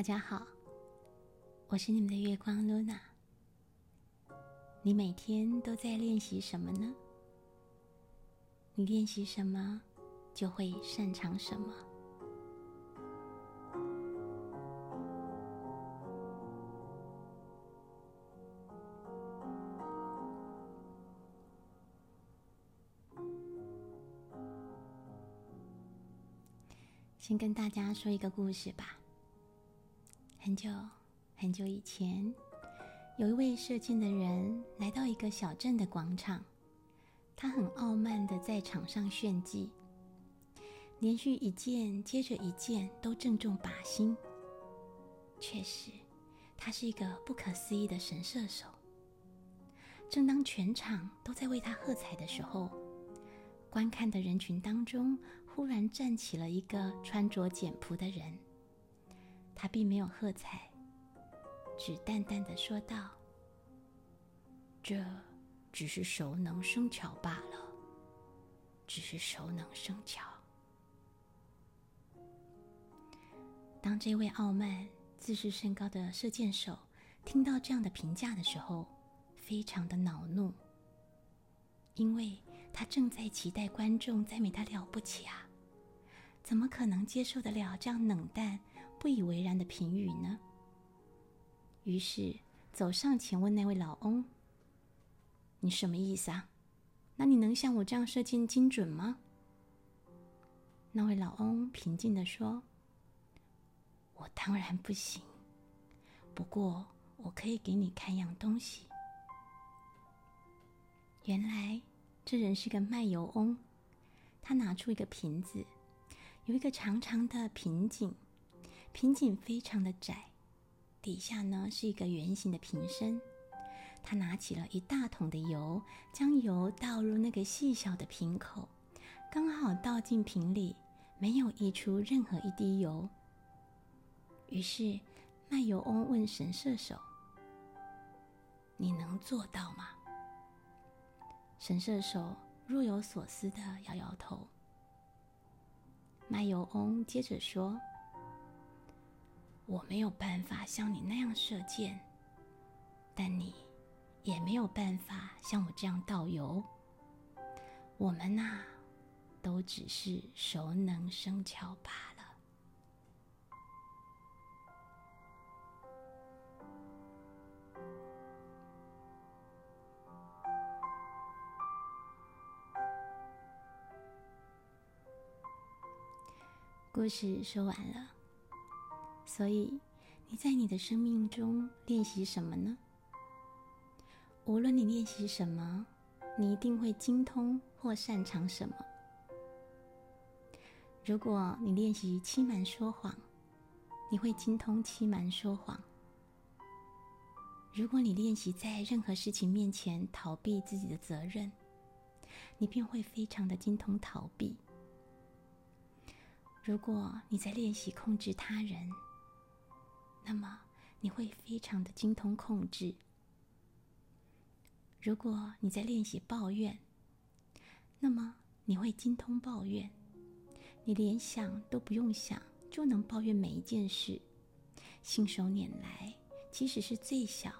大家好，我是你们的月光露娜。你每天都在练习什么呢？你练习什么，就会擅长什么。先跟大家说一个故事吧。很久很久以前，有一位射箭的人来到一个小镇的广场，他很傲慢的在场上炫技，连续一箭接着一箭都正中靶心。确实，他是一个不可思议的神射手。正当全场都在为他喝彩的时候，观看的人群当中。忽然站起了一个穿着简朴的人，他并没有喝彩，只淡淡的说道：“这只是熟能生巧罢了，只是熟能生巧。”当这位傲慢、自视甚高的射箭手听到这样的评价的时候，非常的恼怒，因为。他正在期待观众赞美他了不起啊，怎么可能接受得了这样冷淡、不以为然的评语呢？于是走上前问那位老翁：“你什么意思啊？那你能像我这样射箭精准吗？”那位老翁平静地说：“我当然不行，不过我可以给你看样东西。原来。”这人是个卖油翁，他拿出一个瓶子，有一个长长的瓶颈，瓶颈非常的窄，底下呢是一个圆形的瓶身。他拿起了一大桶的油，将油倒入那个细小的瓶口，刚好倒进瓶里，没有溢出任何一滴油。于是卖油翁问神射手：“你能做到吗？”神射手若有所思的摇摇头。卖油翁接着说：“我没有办法像你那样射箭，但你也没有办法像我这样倒油。我们呐，都只是熟能生巧罢了。”故事说完了，所以你在你的生命中练习什么呢？无论你练习什么，你一定会精通或擅长什么。如果你练习欺瞒说谎，你会精通欺瞒说谎；如果你练习在任何事情面前逃避自己的责任，你便会非常的精通逃避。如果你在练习控制他人，那么你会非常的精通控制；如果你在练习抱怨，那么你会精通抱怨。你连想都不用想，就能抱怨每一件事，信手拈来。即使是最小、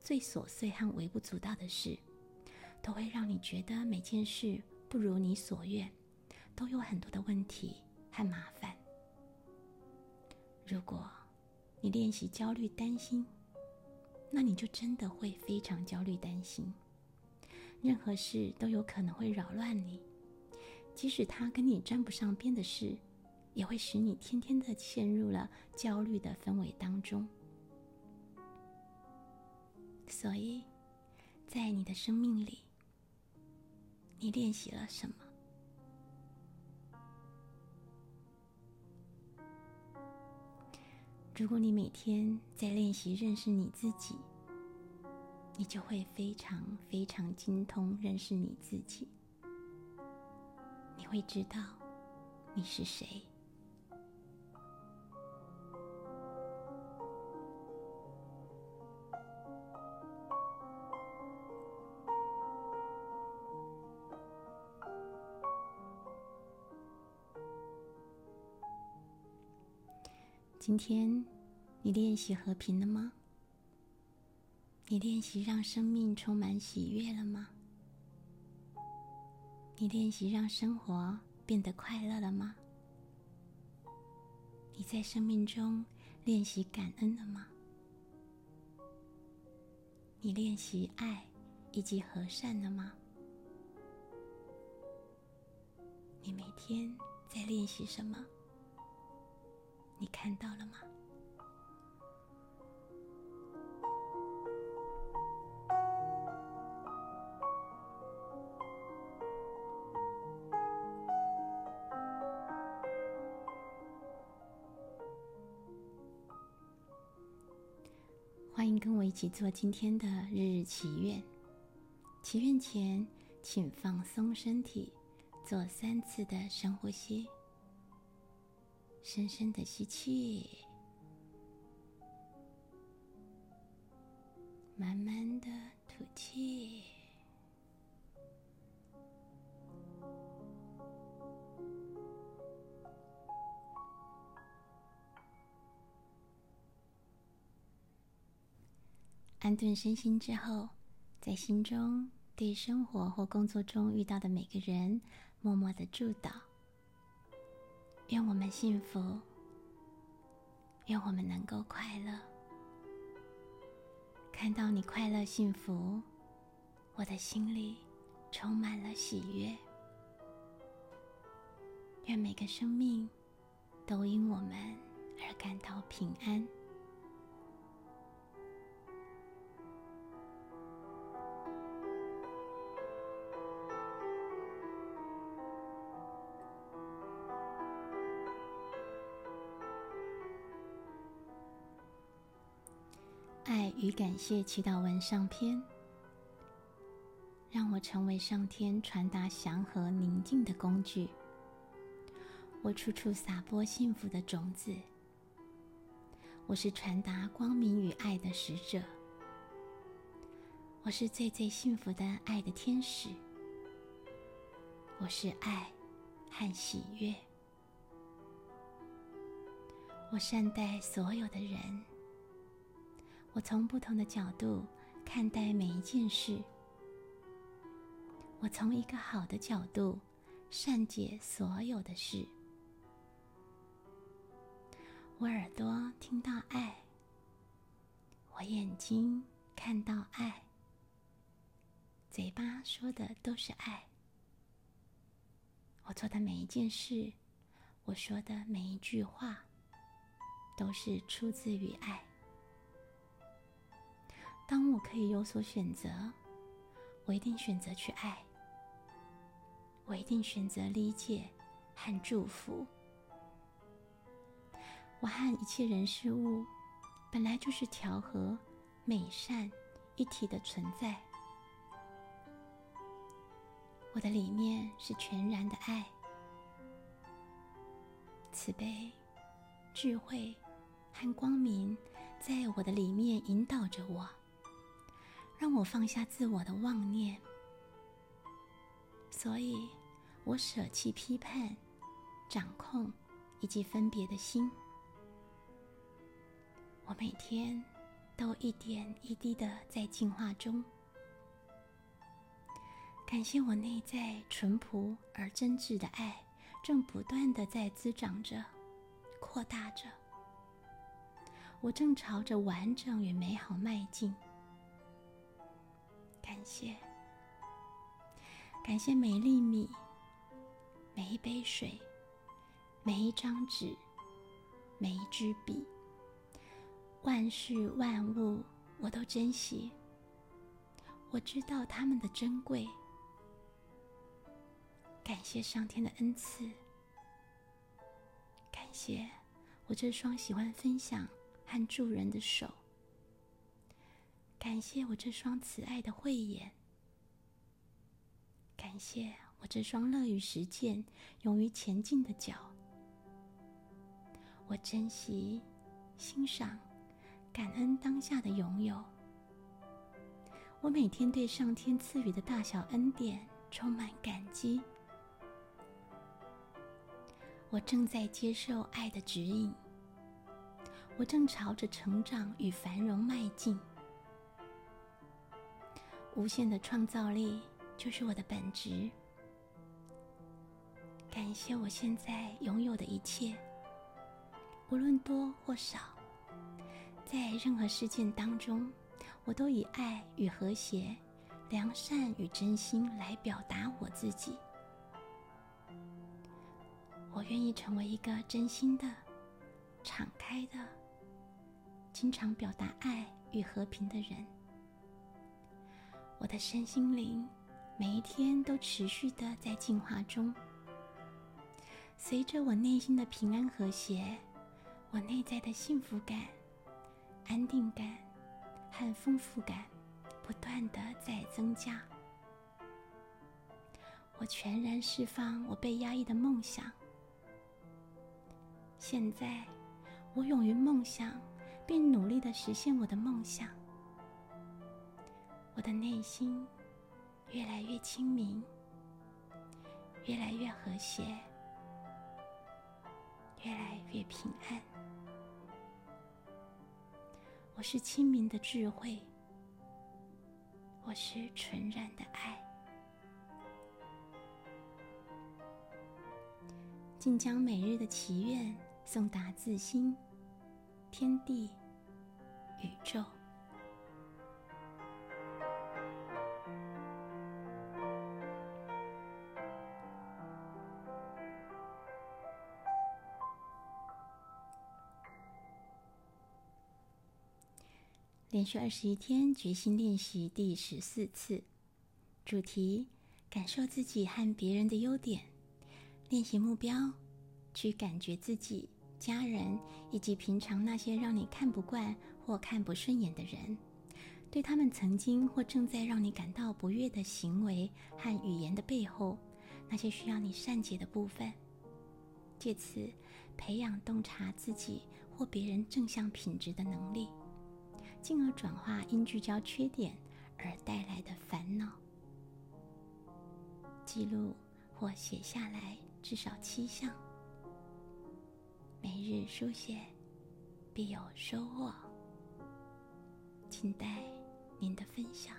最琐碎和微不足道的事，都会让你觉得每件事不如你所愿，都有很多的问题。和麻烦。如果你练习焦虑、担心，那你就真的会非常焦虑、担心。任何事都有可能会扰乱你，即使它跟你沾不上边的事，也会使你天天的陷入了焦虑的氛围当中。所以，在你的生命里，你练习了什么？如果你每天在练习认识你自己，你就会非常非常精通认识你自己。你会知道你是谁。今天，你练习和平了吗？你练习让生命充满喜悦了吗？你练习让生活变得快乐了吗？你在生命中练习感恩了吗？你练习爱以及和善了吗？你每天在练习什么？你看到了吗？欢迎跟我一起做今天的日日祈愿。祈愿前，请放松身体，做三次的深呼吸。深深的吸气，慢慢的吐气。安顿身心之后，在心中对生活或工作中遇到的每个人，默默的祝祷。愿我们幸福，愿我们能够快乐。看到你快乐幸福，我的心里充满了喜悦。愿每个生命都因我们而感到平安。爱与感谢祈祷文上篇，让我成为上天传达祥和宁静的工具。我处处撒播幸福的种子。我是传达光明与爱的使者。我是最最幸福的爱的天使。我是爱和喜悦。我善待所有的人。我从不同的角度看待每一件事。我从一个好的角度善解所有的事。我耳朵听到爱，我眼睛看到爱，嘴巴说的都是爱。我做的每一件事，我说的每一句话，都是出自于爱。当我可以有所选择，我一定选择去爱。我一定选择理解和祝福。我和一切人事物本来就是调和、美善一体的存在。我的里面是全然的爱、慈悲、智慧和光明，在我的里面引导着我。让我放下自我的妄念，所以我舍弃批判、掌控以及分别的心。我每天都一点一滴的在进化中。感谢我内在淳朴而真挚的爱，正不断的在滋长着、扩大着。我正朝着完整与美好迈进。感谢，感谢每粒米、每一杯水、每一张纸、每一支笔，万事万物我都珍惜。我知道他们的珍贵。感谢上天的恩赐，感谢我这双喜欢分享和助人的手。感谢我这双慈爱的慧眼，感谢我这双乐于实践、勇于前进的脚。我珍惜、欣赏、感恩当下的拥有。我每天对上天赐予的大小恩典充满感激。我正在接受爱的指引。我正朝着成长与繁荣迈进。无限的创造力就是我的本质。感谢我现在拥有的一切，无论多或少，在任何事件当中，我都以爱与和谐、良善与真心来表达我自己。我愿意成为一个真心的、敞开的、经常表达爱与和平的人。我的身心灵每一天都持续的在进化中，随着我内心的平安和谐，我内在的幸福感、安定感和丰富感不断的在增加。我全然释放我被压抑的梦想。现在，我勇于梦想，并努力的实现我的梦想。我的内心越来越清明，越来越和谐，越来越平安。我是清明的智慧，我是纯然的爱。竟将每日的祈愿送达自心、天地、宇宙。连续二十一天决心练习第十四次，主题：感受自己和别人的优点。练习目标：去感觉自己、家人以及平常那些让你看不惯或看不顺眼的人，对他们曾经或正在让你感到不悦的行为和语言的背后，那些需要你善解的部分，借此培养洞察自己或别人正向品质的能力。进而转化因聚焦缺点而带来的烦恼。记录或写下来至少七项，每日书写必有收获。请待您的分享。